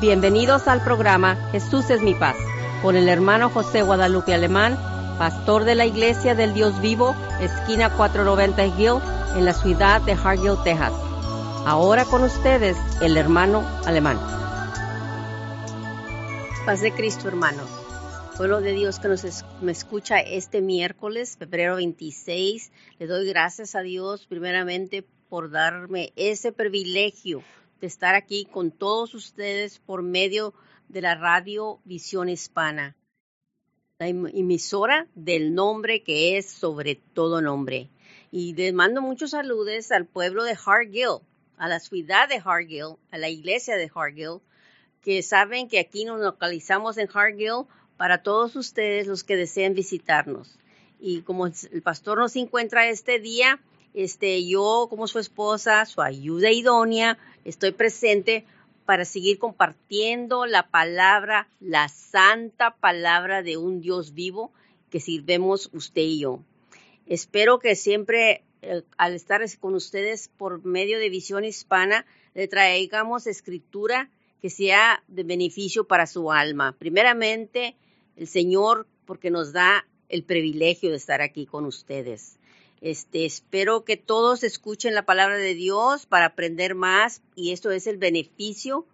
Bienvenidos al programa Jesús es mi paz con el hermano José Guadalupe Alemán, pastor de la Iglesia del Dios Vivo, esquina 490 Hill, en la ciudad de Hargill, Texas. Ahora con ustedes el hermano Alemán. Paz de Cristo, hermanos. Pueblo de Dios que nos me escucha este miércoles, febrero 26, le doy gracias a Dios primeramente por darme ese privilegio de estar aquí con todos ustedes por medio de la radio Visión Hispana, la emisora del nombre que es sobre todo nombre. Y les mando muchos saludos al pueblo de Hargill, a la ciudad de Hargill, a la iglesia de Hargill, que saben que aquí nos localizamos en Hargill para todos ustedes los que deseen visitarnos. Y como el pastor nos encuentra este día, este, yo como su esposa, su ayuda idónea, estoy presente para seguir compartiendo la palabra, la santa palabra de un Dios vivo que sirvemos usted y yo. Espero que siempre eh, al estar con ustedes por medio de visión hispana le traigamos escritura que sea de beneficio para su alma. Primeramente, el Señor porque nos da el privilegio de estar aquí con ustedes. Este, espero que todos escuchen la palabra de Dios para aprender más y esto es el beneficio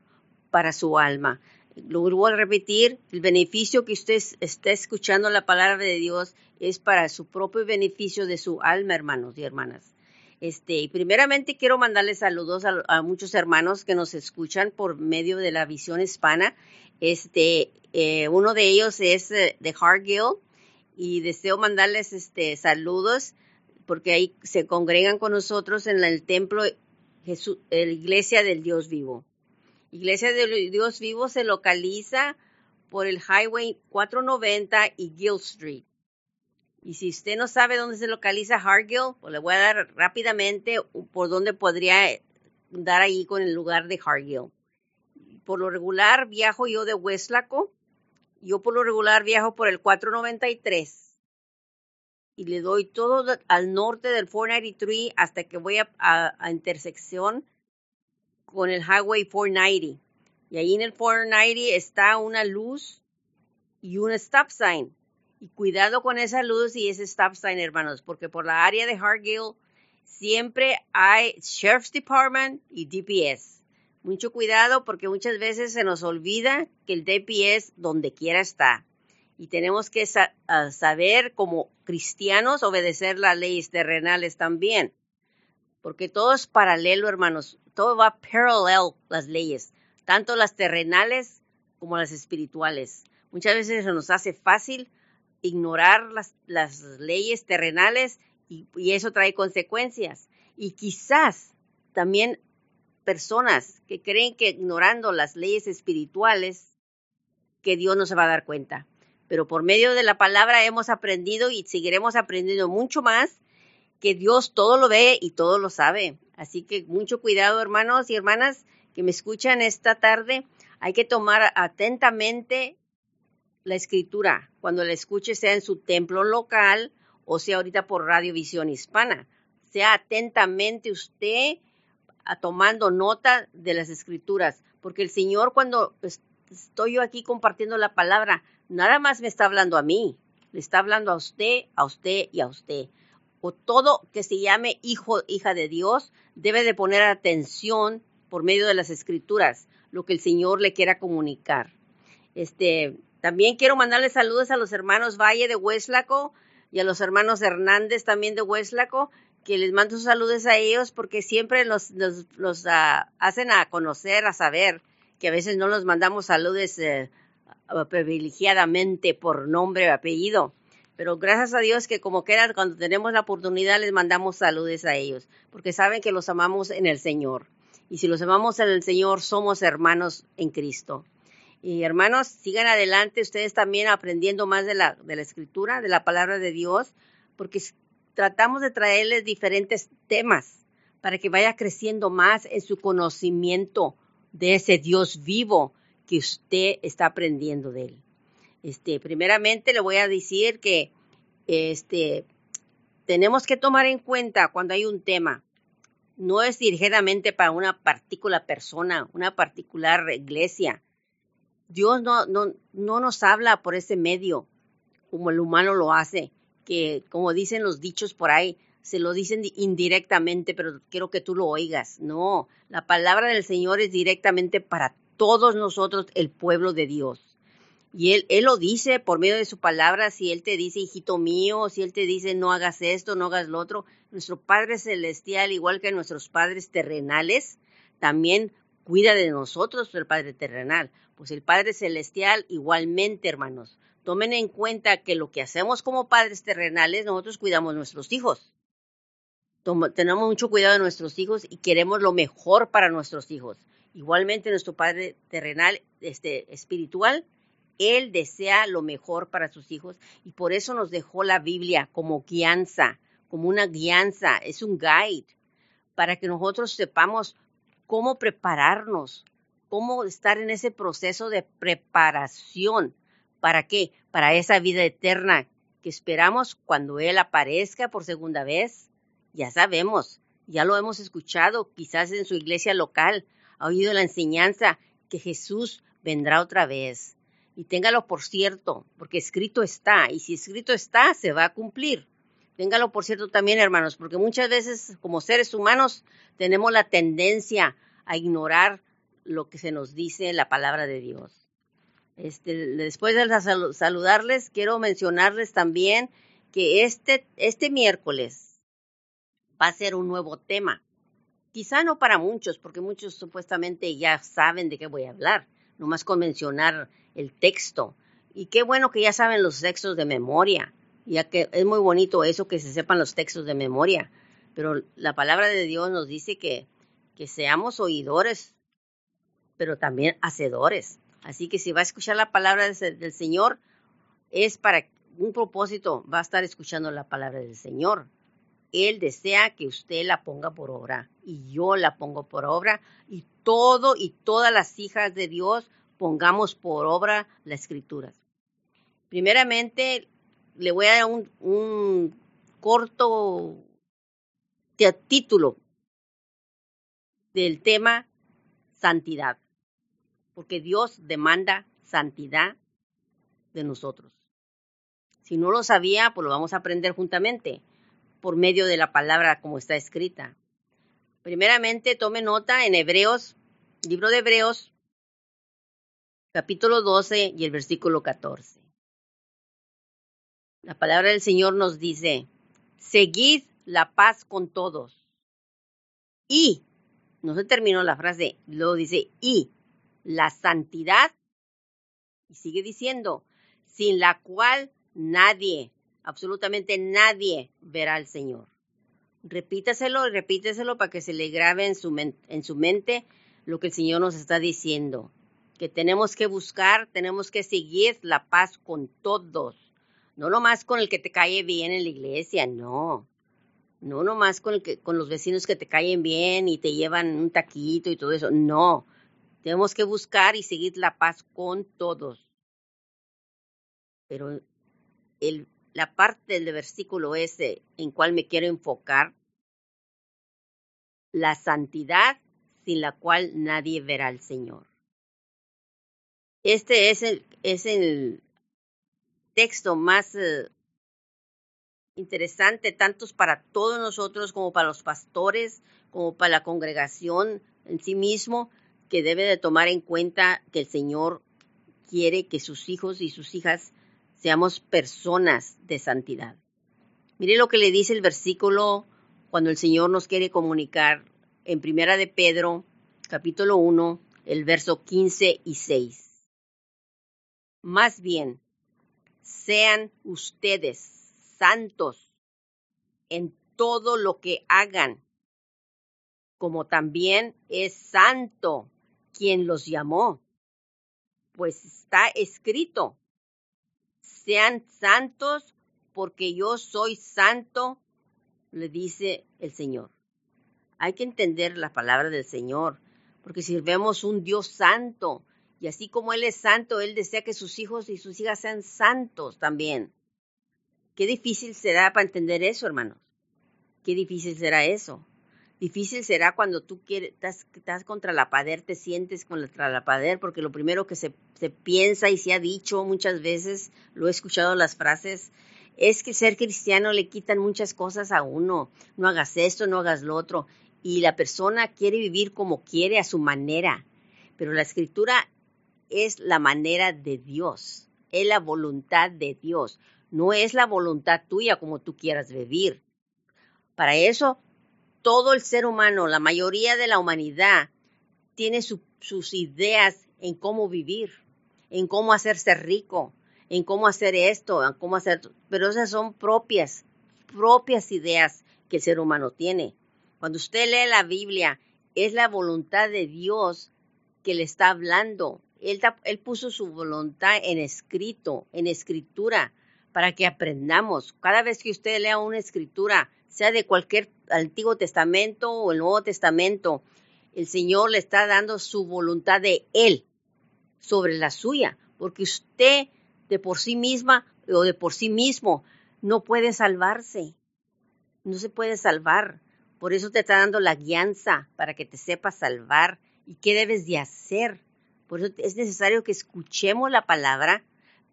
para su alma. Lo vuelvo a repetir, el beneficio que usted está escuchando la palabra de Dios es para su propio beneficio de su alma, hermanos y hermanas. Este, y primeramente quiero mandarles saludos a, muchos hermanos que nos escuchan por medio de la visión hispana. Este, eh, uno de ellos es eh, de Hargill y deseo mandarles este, saludos porque ahí se congregan con nosotros en el templo Jesús, la iglesia del Dios vivo. Iglesia del Dios vivo se localiza por el Highway 490 y Gill Street. Y si usted no sabe dónde se localiza Hargill, pues le voy a dar rápidamente por dónde podría dar ahí con el lugar de Hargill. Por lo regular viajo yo de Westlaco. Yo por lo regular viajo por el 493 y le doy todo al norte del 493 hasta que voy a, intersección con el Highway 490. Y ahí en el 490 está una luz y un stop sign. Y cuidado con esa luz y ese stop sign, hermanos, porque por la área de Hargill siempre hay Sheriff's Department y DPS. Mucho cuidado porque muchas veces se nos olvida que el DPS donde quiera está y tenemos que ah, saber como cristianos obedecer las leyes terrenales también, porque todo es paralelo, hermanos, todo va paralel las leyes, tanto las terrenales como las espirituales. Muchas veces se nos hace fácil ignorar las, las leyes terrenales y, y eso trae consecuencias. Y quizás también personas que creen que ignorando las leyes espirituales, que Dios no se va a dar cuenta pero por medio de la palabra hemos aprendido y seguiremos aprendiendo mucho más que Dios todo lo ve y todo lo sabe. Así que mucho cuidado, hermanos y hermanas que me escuchan esta tarde. Hay que tomar atentamente la escritura cuando la escuche, sea en su templo local o sea ahorita por Radiovisión Hispana. Sea atentamente usted a tomando nota de las escrituras, porque el Señor cuando estoy yo aquí compartiendo la palabra, nada más me está hablando a mí, le está hablando a usted, a usted y a usted. O todo que se llame hijo, hija de Dios, debe de poner atención por medio de las escrituras, lo que el Señor le quiera comunicar. Este, también quiero mandarle saludos a los hermanos Valle de Hueslaco y a los hermanos Hernández también de Hueslaco, que les mando saludos a ellos porque siempre los, ah, hacen a conocer, a saber, que a veces no los mandamos saludos eh, privilegiadamente por nombre o apellido. Pero gracias a Dios que como queda, cuando tenemos la oportunidad les mandamos saludos a ellos, porque saben que los amamos en el Señor. Y si los amamos en el Señor, somos hermanos en Cristo. Y hermanos, sigan adelante ustedes también aprendiendo más de la, de la escritura, de la palabra de Dios, porque tratamos de traerles diferentes temas para que vaya creciendo más en su conocimiento de ese Dios vivo que usted está aprendiendo de él. Este, primeramente le voy a decir que este, tenemos que tomar en cuenta cuando hay un tema, no es dirigidamente para una particular persona, una particular iglesia, Dios no, no, no nos habla por ese medio como el humano lo hace, que como dicen los dichos por ahí, se lo dicen indirectamente, pero quiero que tú lo oigas. No, la palabra del Señor es directamente para todos nosotros, el pueblo de Dios. Y él, lo dice por medio de su palabra, si Él te dice, hijito mío, si Él te dice, no hagas esto, no hagas lo otro, nuestro Padre Celestial, igual que nuestros padres terrenales, también cuida de nosotros el Padre terrenal. Pues el Padre Celestial igualmente, hermanos. Tomen en cuenta que lo que hacemos como padres terrenales, nosotros cuidamos nuestros hijos. tenemos mucho cuidado de nuestros hijos y queremos lo mejor para nuestros hijos. Igualmente nuestro Padre terrenal, este, espiritual, Él desea lo mejor para sus hijos y por eso nos dejó la Biblia como guianza, como una guianza, es un guide para que nosotros sepamos cómo prepararnos, cómo estar en ese proceso de preparación. ¿Para qué? Para esa vida eterna que esperamos cuando Él aparezca por segunda vez. Ya sabemos, ya lo hemos escuchado, quizás en su iglesia local, ha oído la enseñanza que Jesús vendrá otra vez. Y téngalo por cierto, porque escrito está, y si escrito está, se va a cumplir. Téngalo por cierto también, hermanos, porque muchas veces como seres humanos tenemos la tendencia a ignorar lo que se nos dice en la palabra de Dios. Este, después de saludarles, quiero mencionarles también que este, este miércoles va a ser un nuevo tema. Quizá no para muchos, porque muchos supuestamente ya saben de qué voy a hablar, nomás con mencionar el texto. Y qué bueno que ya saben los textos de memoria, ya que es muy bonito eso que se sepan los textos de memoria. Pero la palabra de Dios nos dice que que seamos oidores, pero también hacedores. Así que si va a escuchar la palabra del Señor, es para un propósito, va a estar escuchando la palabra del Señor. Él desea que usted la ponga por obra y yo la pongo por obra y todo y todas las hijas de Dios pongamos por obra la escritura. Primeramente, le voy a dar un, un corto título del tema santidad, porque Dios demanda santidad de nosotros. Si no lo sabía, pues lo vamos a aprender juntamente por medio de la palabra como está escrita. Primeramente, tome nota en Hebreos, libro de Hebreos, capítulo 12 y el versículo 14. La palabra del Señor nos dice, seguid la paz con todos y no se terminó la frase, luego dice, y la santidad, y sigue diciendo, sin la cual nadie, absolutamente nadie verá al Señor. Repítaselo repíteselo para que se le grabe en su, en su mente lo que el Señor nos está diciendo. Que tenemos que buscar, tenemos que seguir la paz con todos. No nomás con el que te cae bien en la iglesia, no. No nomás con, el que, con los vecinos que te caen bien y te llevan un taquito y todo eso. No. Tenemos que buscar y seguir la paz con todos. Pero el, la parte del versículo ese en cual me quiero enfocar, la santidad sin la cual nadie verá al Señor. Este es el, es el texto más eh, interesante, tanto para todos nosotros como para los pastores, como para la congregación en sí mismo, que debe de tomar en cuenta que el Señor quiere que sus hijos y sus hijas seamos personas de santidad. Mire lo que le dice el versículo cuando el Señor nos quiere comunicar en Primera de Pedro, capítulo 1, el verso 15 y 6. Más bien, sean ustedes santos en todo lo que hagan, como también es santo quien los llamó, pues está escrito, sean santos porque yo soy santo, le dice el Señor. Hay que entender la palabra del Señor, porque sirvemos un Dios santo, y así como Él es santo, Él desea que sus hijos y sus hijas sean santos también. Qué difícil será para entender eso, hermanos. Qué difícil será eso. Difícil será cuando tú quieres, estás, contra la pader, te sientes contra la pader, porque lo primero que se, se piensa y se ha dicho muchas veces, lo he escuchado las frases, es que ser cristiano le quitan muchas cosas a uno. No hagas esto, no hagas lo otro. Y la persona quiere vivir como quiere, a su manera. Pero la escritura es la manera de Dios, es la voluntad de Dios. No es la voluntad tuya como tú quieras vivir. Para eso todo el ser humano, la mayoría de la humanidad, tiene sus ideas en cómo vivir, en cómo hacerse rico, en cómo hacer esto, en cómo hacer, pero esas son propias, propias ideas que el ser humano tiene. Cuando usted lee la Biblia, es la voluntad de Dios que le está hablando. Él, él puso su voluntad en escrito, en escritura, para que aprendamos. Cada vez que usted lea una escritura, sea de cualquier Antiguo Testamento o el Nuevo Testamento, el Señor le está dando su voluntad de Él sobre la suya, porque usted de por sí misma o de por sí mismo no puede salvarse, no se puede salvar. Por eso te está dando la guianza para que te sepas salvar y qué debes de hacer. Por eso es necesario que escuchemos la palabra,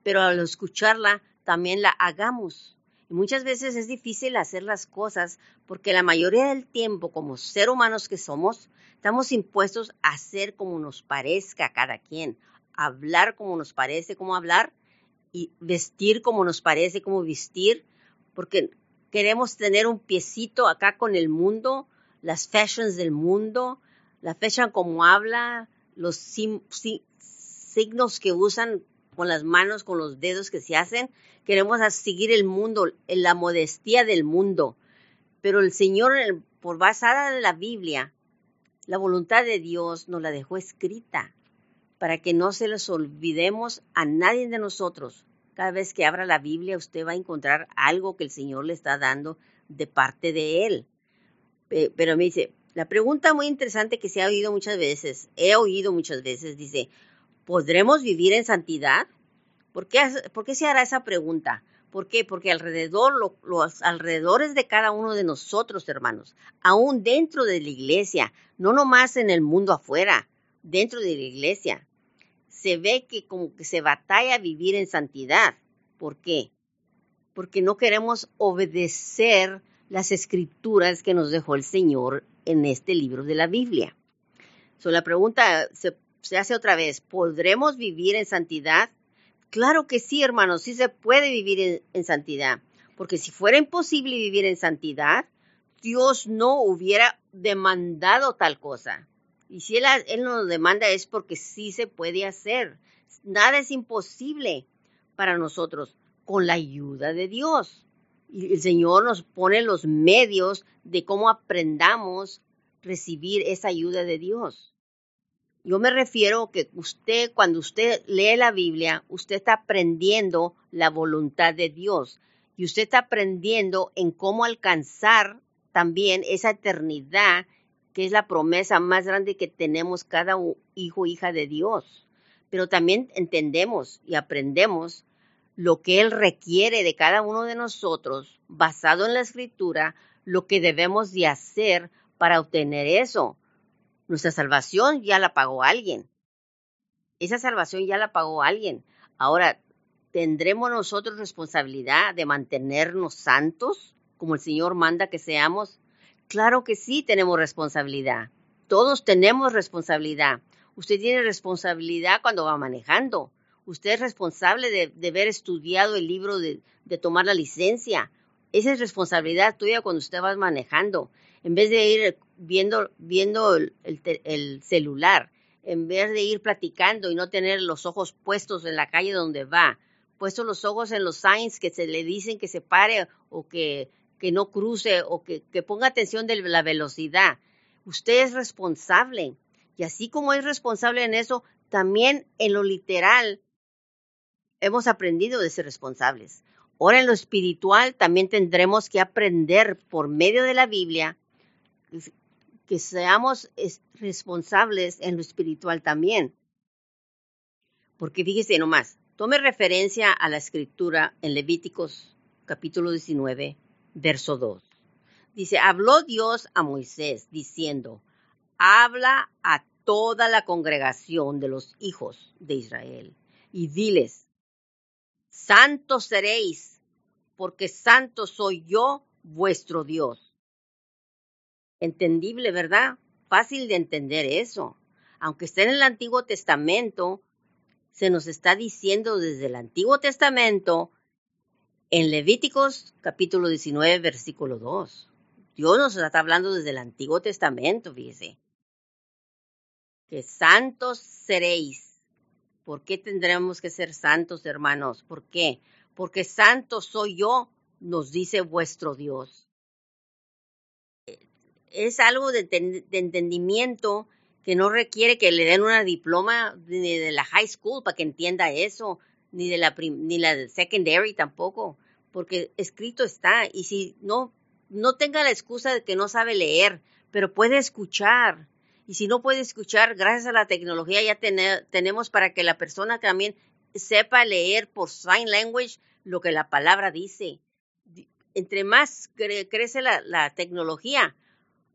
pero al escucharla también la hagamos. Y muchas veces es difícil hacer las cosas porque la mayoría del tiempo, como ser humanos que somos, estamos impuestos a hacer como nos parezca a cada quien, hablar como nos parece como hablar y vestir como nos parece como vestir, porque queremos tener un piecito acá con el mundo, las fashions del mundo, la fashion como habla, los signos que usan con las manos, con los dedos que se hacen. Queremos seguir el mundo, la modestia del mundo. Pero el Señor, por basada en la Biblia, la voluntad de Dios nos la dejó escrita para que no se les olvidemos a nadie de nosotros. Cada vez que abra la Biblia, usted va a encontrar algo que el Señor le está dando de parte de Él. Pero me dice, la pregunta muy interesante que se ha oído muchas veces, he oído muchas veces, dice, ¿podremos vivir en santidad? ¿Por qué, se hará esa pregunta? ¿Por qué? Porque alrededor, los alrededores de cada uno de nosotros, hermanos, aún dentro de la iglesia, no nomás en el mundo afuera, dentro de la iglesia, se ve que como que se batalla vivir en santidad. ¿Por qué? Porque no queremos obedecer las escrituras que nos dejó el Señor en este libro de la Biblia. So, la pregunta se hace otra vez, ¿podremos vivir en santidad? Claro que sí, hermanos, sí se puede vivir en, santidad, porque si fuera imposible vivir en santidad, Dios no hubiera demandado tal cosa. Y si él, él nos demanda es porque sí se puede hacer. Nada es imposible para nosotros con la ayuda de Dios. Y el Señor nos pone los medios de cómo aprendamos recibir esa ayuda de Dios. Yo me refiero que usted, cuando usted lee la Biblia, usted está aprendiendo la voluntad de Dios y usted está aprendiendo en cómo alcanzar también esa eternidad que es la promesa más grande que tenemos cada hijo hija de Dios. Pero también entendemos y aprendemos lo que Él requiere de cada uno de nosotros, basado en la escritura, lo que debemos de hacer para obtener eso. Nuestra salvación ya la pagó alguien. Esa salvación ya la pagó alguien. Ahora, ¿tendremos nosotros responsabilidad de mantenernos santos como el Señor manda que seamos? Claro que sí tenemos responsabilidad. Todos tenemos responsabilidad. Usted tiene responsabilidad cuando va manejando. Usted es responsable de, haber estudiado el libro de, de tomar la licencia. Esa es responsabilidad tuya cuando usted va manejando. En vez de ir viendo, viendo el, celular, en vez de ir platicando y no tener los ojos puestos en la calle donde va, puestos los ojos en los signs que se le dicen que se pare o que, que no cruce o que, que ponga atención de la velocidad. Usted es responsable. Y así como es responsable en eso, también en lo literal hemos aprendido de ser responsables. Ahora en lo espiritual también tendremos que aprender por medio de la Biblia que seamos responsables en lo espiritual también. Porque fíjese nomás, tome referencia a la escritura en Levíticos capítulo 19, verso 2. Dice, habló Dios a Moisés diciendo, habla a toda la congregación de los hijos de Israel y diles, santos seréis, porque santo soy yo, vuestro Dios. Entendible, ¿verdad? Fácil de entender eso. Aunque esté en el Antiguo Testamento, se nos está diciendo desde el Antiguo Testamento en Levíticos capítulo 19, versículo 2. Dios nos está hablando desde el Antiguo Testamento, fíjese. Que santos seréis. ¿Por qué tendremos que ser santos, hermanos? ¿Por qué? Porque santo soy yo, nos dice vuestro Dios. Es algo de, entendimiento que no requiere que le den una diploma ni de la high school para que entienda eso, ni de la ni la secondary tampoco, porque escrito está y si no no tenga la excusa de que no sabe leer, pero puede escuchar. Y si no puede escuchar, gracias a la tecnología ya tenemos para que la persona también sepa leer por sign language lo que la palabra dice. Entre más crece la tecnología,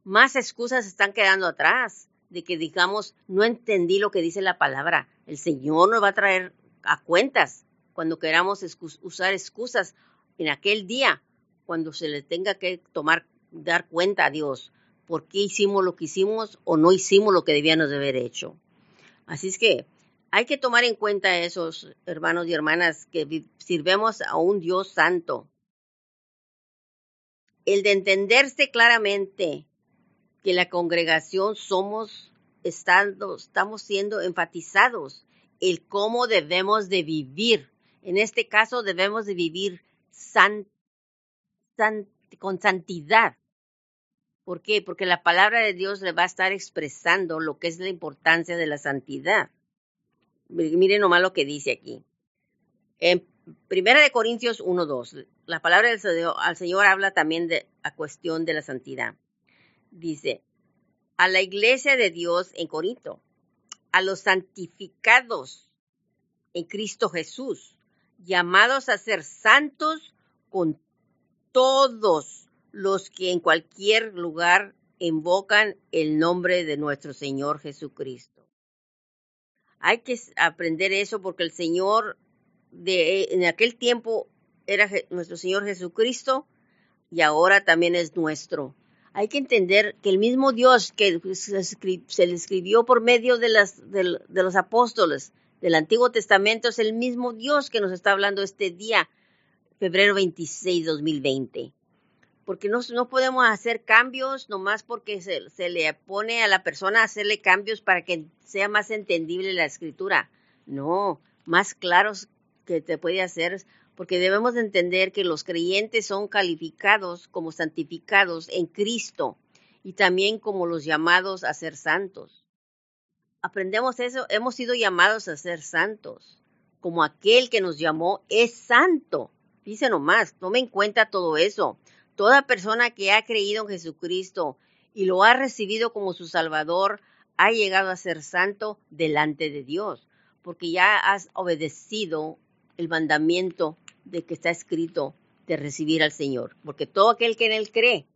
más excusas están quedando atrás de que digamos, no entendí lo que dice la palabra. El Señor nos va a traer a cuentas cuando queramos usar excusas en aquel día, cuando se le tenga que tomar, dar cuenta a Dios por qué hicimos lo que hicimos o no hicimos lo que debíamos de haber hecho. Así es que hay que tomar en cuenta esos hermanos y hermanas que sirvemos a un Dios santo. El de entenderse claramente que la congregación somos, estamos siendo enfatizados el cómo debemos de vivir. En este caso debemos de vivir con santidad. ¿Por qué? Porque la palabra de Dios le va a estar expresando lo que es la importancia de la santidad. Miren nomás lo que dice aquí. En Primera de Corintios 1.2, la palabra del Señor, al Señor habla también de la cuestión de la santidad dice, a la iglesia de Dios en Corinto, a los santificados en Cristo Jesús, llamados a ser santos con todos los que en cualquier lugar invocan el nombre de nuestro Señor Jesucristo. Hay que aprender eso porque el Señor de en aquel tiempo era nuestro Señor Jesucristo y ahora también es nuestro hay que entender que el mismo Dios que se le escribió por medio de, los apóstoles del Antiguo Testamento es el mismo Dios que nos está hablando este día, febrero 26, 2020. Porque no, podemos hacer cambios nomás porque se, se le pone a la persona hacerle cambios para que sea más entendible la escritura. No, más claros que te puede hacer porque debemos entender que los creyentes son calificados como santificados en Cristo y también como los llamados a ser santos. Aprendemos eso, hemos sido llamados a ser santos, como aquel que nos llamó es santo. Dice nomás, tome en cuenta todo eso. Toda persona que ha creído en Jesucristo y lo ha recibido como su Salvador, ha llegado a ser santo delante de Dios, porque ya has obedecido el mandamiento de que está escrito de recibir al Señor, porque todo aquel que en Él cree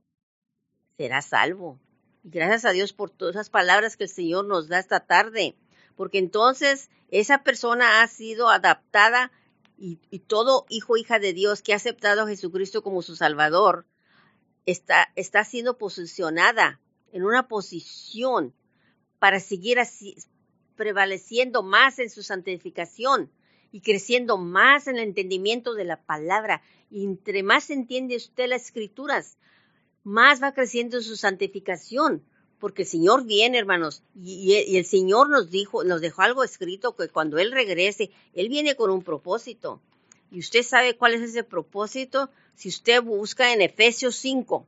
será salvo. gracias a Dios por todas esas palabras que el Señor nos da esta tarde, porque entonces esa persona ha sido adaptada y, y todo hijo hija de Dios que ha aceptado a Jesucristo como su Salvador está, está siendo posicionada en una posición para seguir así, prevaleciendo más en su santificación y creciendo más en el entendimiento de la palabra. Y entre más entiende usted las escrituras, más va creciendo su santificación. Porque el Señor viene, hermanos, y, el Señor nos dijo, nos dejó algo escrito que cuando Él regrese, Él viene con un propósito. Y usted sabe cuál es ese propósito si usted busca en Efesios 5.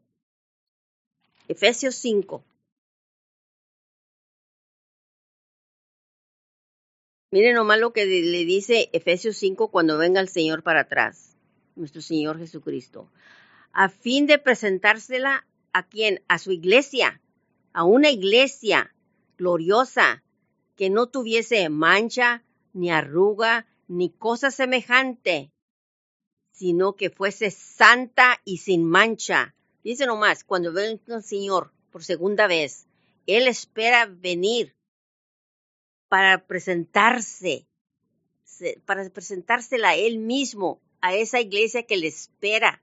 Efesios 5. Miren nomás lo que le dice Efesios 5 cuando venga el Señor para atrás, nuestro Señor Jesucristo, a fin de presentársela a quien, a su iglesia, a una iglesia gloriosa, que no tuviese mancha, ni arruga, ni cosa semejante, sino que fuese santa y sin mancha. Dice nomás, cuando venga el Señor por segunda vez, Él espera venir para presentarse, para presentársela Él mismo, a esa iglesia que le espera,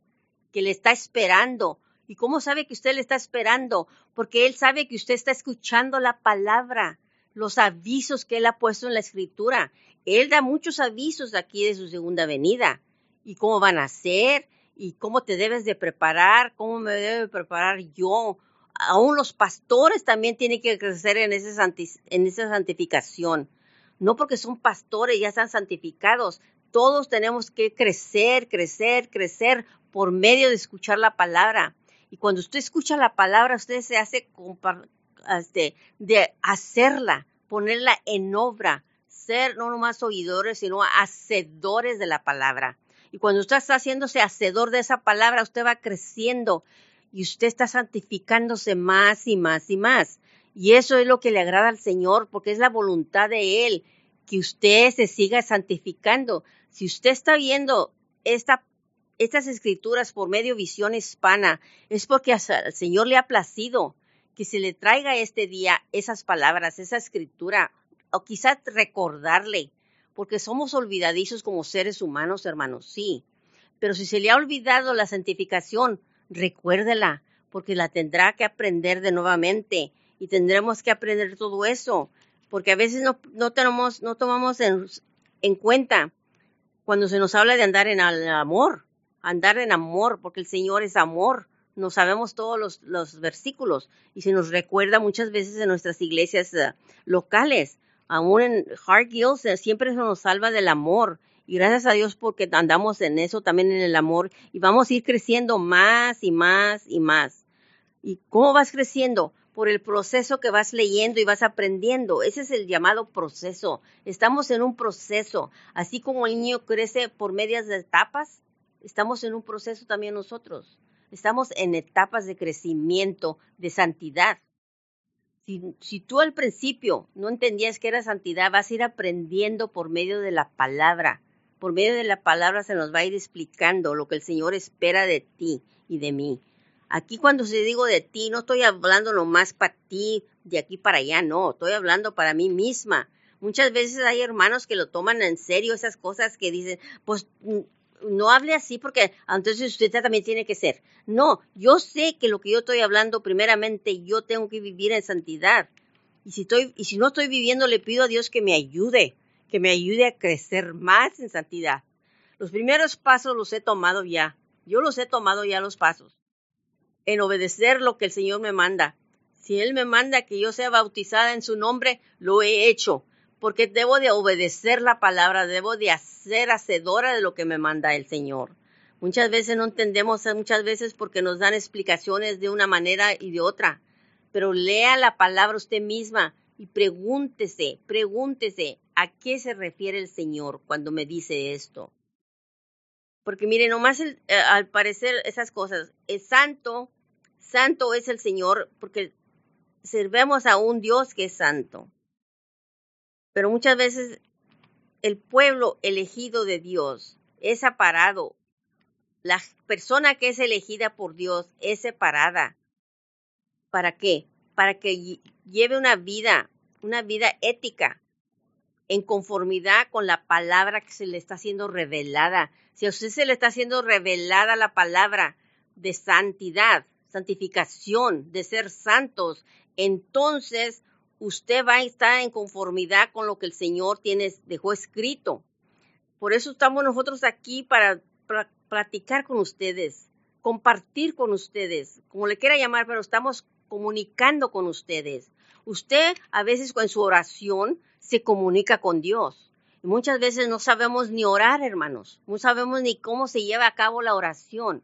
que le está esperando. ¿Y cómo sabe que usted le está esperando? Porque Él sabe que usted está escuchando la palabra, los avisos que Él ha puesto en la escritura. Él da muchos avisos aquí de su segunda venida. ¿Y cómo van a ser? ¿Y cómo te debes de preparar? ¿Cómo me debo preparar yo? Aún los pastores también tienen que crecer en, ese en esa santificación. No porque son pastores, ya están santificados. Todos tenemos que crecer, crecer, crecer por medio de escuchar la palabra. Y cuando usted escucha la palabra, usted se hace este, de hacerla, ponerla en obra, ser no nomás oidores, sino hacedores de la palabra. Y cuando usted está haciéndose hacedor de esa palabra, usted va creciendo y usted está santificándose más y más y más. Y eso es lo que le agrada al Señor, porque es la voluntad de Él, que usted se siga santificando. Si usted está viendo esta estas escrituras por medio visión hispana es porque al Señor le ha placido que se le traiga este día esas palabras, esa escritura, o quizás recordarle, porque somos olvidadizos como seres humanos, hermanos, sí. Pero si se le ha olvidado la santificación, recuérdela, porque la tendrá que aprender de nuevamente y tendremos que aprender todo eso, porque a veces no, no tenemos, no tomamos en, en cuenta cuando se nos habla de andar en el amor andar en amor, porque el Señor es amor. No sabemos todos los, versículos y se nos recuerda muchas veces en nuestras iglesias eh, locales. Aún en Heart Hills eh, siempre se nos salva del amor. Y gracias a Dios porque andamos en eso, también en el amor. Y vamos a ir creciendo más y más y más. ¿Y cómo vas creciendo? Por el proceso que vas leyendo y vas aprendiendo. Ese es el llamado proceso. Estamos en un proceso. Así como el niño crece por medias de etapas, estamos en un proceso también nosotros. Estamos en etapas de crecimiento, de santidad. Si, tú al principio no entendías que era santidad, vas a ir aprendiendo por medio de la palabra. Por medio de la palabra se nos va a ir explicando lo que el Señor espera de ti y de mí. Aquí cuando se digo de ti, no estoy hablando nomás para ti, de aquí para allá, no, estoy hablando para mí misma. Muchas veces hay hermanos que lo toman en serio esas cosas que dicen, pues no hable así porque entonces usted también tiene que ser. No, yo sé que lo que yo estoy hablando, primeramente, yo tengo que vivir en santidad. Y si, estoy, y si no estoy viviendo, le pido a Dios que me ayude, que me ayude a crecer más en santidad. Los primeros pasos los he tomado ya. Yo los he tomado ya los pasos. En obedecer lo que el Señor me manda. Si Él me manda que yo sea bautizada en su nombre, lo he hecho porque debo de obedecer la palabra, debo de hacer hacedora de lo que me manda el Señor. Muchas veces no entendemos, muchas veces porque nos dan explicaciones de una manera y de otra, pero lea la palabra usted misma y pregúntese, pregúntese a qué se refiere el Señor cuando me dice esto. Porque mire, nomás eh, al parecer esas cosas, es santo, santo es el Señor porque servemos a un Dios que es santo. Pero muchas veces el pueblo elegido de Dios es separado. La persona que es elegida por Dios es separada. ¿Para qué? Para que lleve una vida, una vida ética, en conformidad con la palabra que se le está siendo revelada. Si a usted se le está siendo revelada la palabra de santidad, santificación, de ser santos, entonces usted va a estar en conformidad con lo que el Señor tiene, dejó escrito. Por eso estamos nosotros aquí para, platicar con ustedes, compartir con ustedes, como le quiera llamar, pero estamos comunicando con ustedes. Usted a veces con su oración se comunica con Dios. Y muchas veces no sabemos ni orar, hermanos. No sabemos ni cómo se lleva a cabo la oración.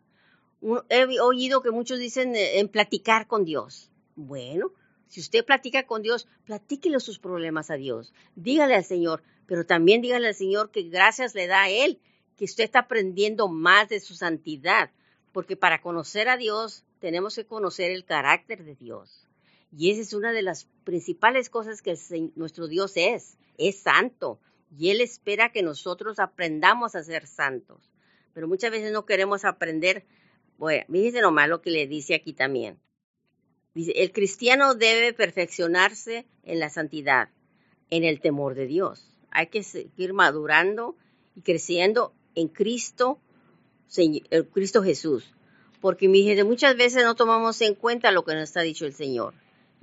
He oído que muchos dicen eh, en platicar con Dios. Bueno, si usted platica con Dios, platíquele sus problemas a Dios. Dígale al Señor, pero también dígale al Señor que gracias le da a Él, que usted está aprendiendo más de su santidad. Porque para conocer a Dios tenemos que conocer el carácter de Dios. Y esa es una de las principales cosas que nuestro Dios es. Es santo. Y Él espera que nosotros aprendamos a ser santos. Pero muchas veces no queremos aprender Bueno, fíjese nomás lo que le dice aquí también. Dice, el cristiano debe perfeccionarse en la santidad, en el temor de Dios. Hay que seguir madurando y creciendo en Cristo, el Cristo Jesús. Porque muchas veces no tomamos en cuenta lo que nos ha dicho el Señor.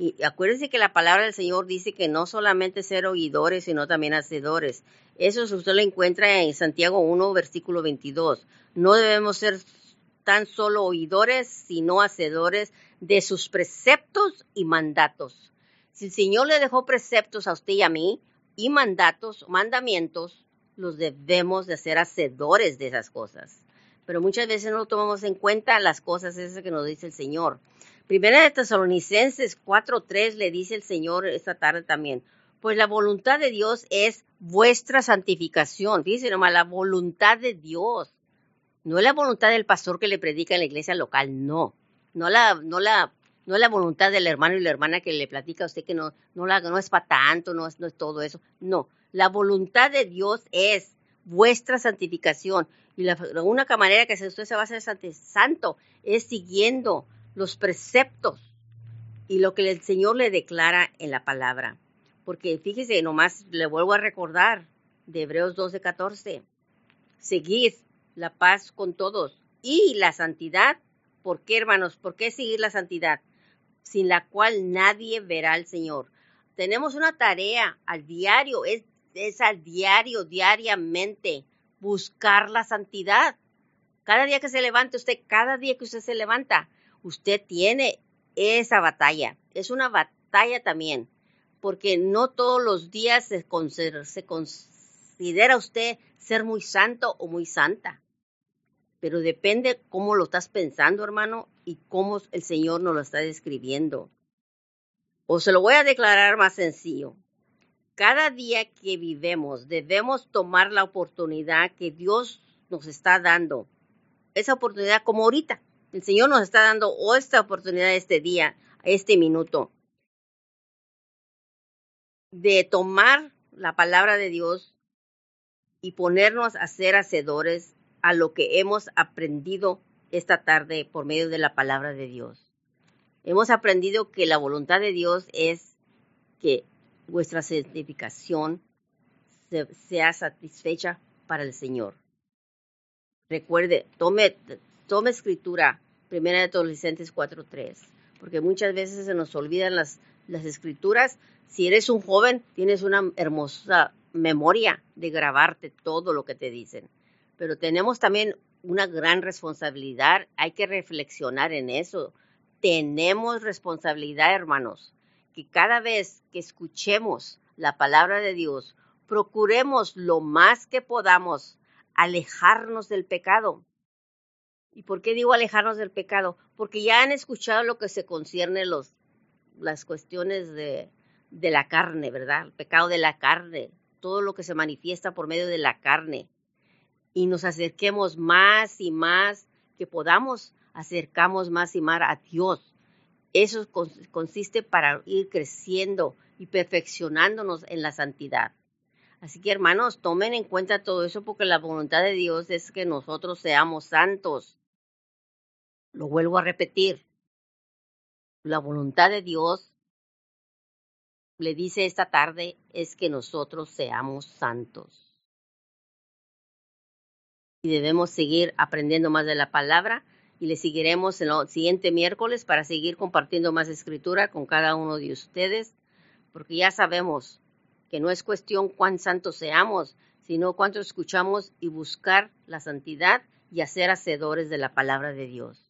Y acuérdense que la palabra del Señor dice que no solamente ser oidores, sino también hacedores. Eso usted lo encuentra en Santiago 1, versículo 22. No debemos ser tan solo oidores, sino hacedores de sus preceptos y mandatos. Si el Señor le dejó preceptos a usted y a mí, y mandatos, mandamientos, los debemos de ser hacedores de esas cosas. Pero muchas veces no tomamos en cuenta las cosas esas que nos dice el Señor. Primera de Tesalonicenses 4.3 le dice el Señor esta tarde también, pues la voluntad de Dios es vuestra santificación. Fíjense nomás, la voluntad de Dios. No es la voluntad del pastor que le predica en la iglesia local, no no la, no la, no la voluntad del hermano y la hermana que le platica a usted que no, no, la, es para tanto, no es, no es todo eso. No, la voluntad de Dios es vuestra santificación. Y la, única manera que usted se va a hacer santo es siguiendo los preceptos y lo que el Señor le declara en la palabra. Porque fíjese, nomás le vuelvo a recordar de Hebreos 12, 14. Seguid la paz con todos y la santidad ¿Por qué, hermanos? ¿Por qué seguir la santidad? Sin la cual nadie verá al Señor. Tenemos una tarea al diario, es, es al diario, diariamente, buscar la santidad. Cada día que se levante usted, cada día que usted se levanta, usted tiene esa batalla. Es una batalla también, porque no todos los días se, considera usted ser muy santo o muy santa pero depende cómo lo estás pensando, hermano, y cómo el Señor nos lo está describiendo. O se lo voy a declarar más sencillo. Cada día que vivemos debemos tomar la oportunidad que Dios nos está dando. Esa oportunidad como ahorita. El Señor nos está dando esta oportunidad este día, este minuto, de tomar la palabra de Dios y ponernos a ser hacedores a lo que hemos aprendido esta tarde por medio de la palabra de Dios. Hemos aprendido que la voluntad de Dios es que vuestra santificación sea satisfecha para el Señor. Recuerde, tome, tome escritura, primera de Tesalonicenses 4.3, porque muchas veces se nos olvidan las, las escrituras. Si eres un joven, tienes una hermosa memoria de grabarte todo lo que te dicen pero tenemos también una gran responsabilidad, hay que reflexionar en eso. Tenemos responsabilidad, hermanos, que cada vez que escuchemos la palabra de Dios, procuremos lo más que podamos alejarnos del pecado. ¿Y por qué digo alejarnos del pecado? Porque ya han escuchado lo que se concierne los, las cuestiones de, de la carne, ¿verdad? El pecado de la carne, todo lo que se manifiesta por medio de la carne y nos acerquemos más y más, que podamos acercamos más y más a Dios. Eso consiste para ir creciendo y perfeccionándonos en la santidad. Así que hermanos, tomen en cuenta todo eso porque la voluntad de Dios es que nosotros seamos santos. Lo vuelvo a repetir. La voluntad de Dios, le dice esta tarde, es que nosotros seamos santos y debemos seguir aprendiendo más de la palabra y le seguiremos el siguiente miércoles para seguir compartiendo más escritura con cada uno de ustedes, porque ya sabemos que no es cuestión cuán santos seamos, sino cuánto escuchamos y buscar la santidad y hacer hacedores de la palabra de Dios.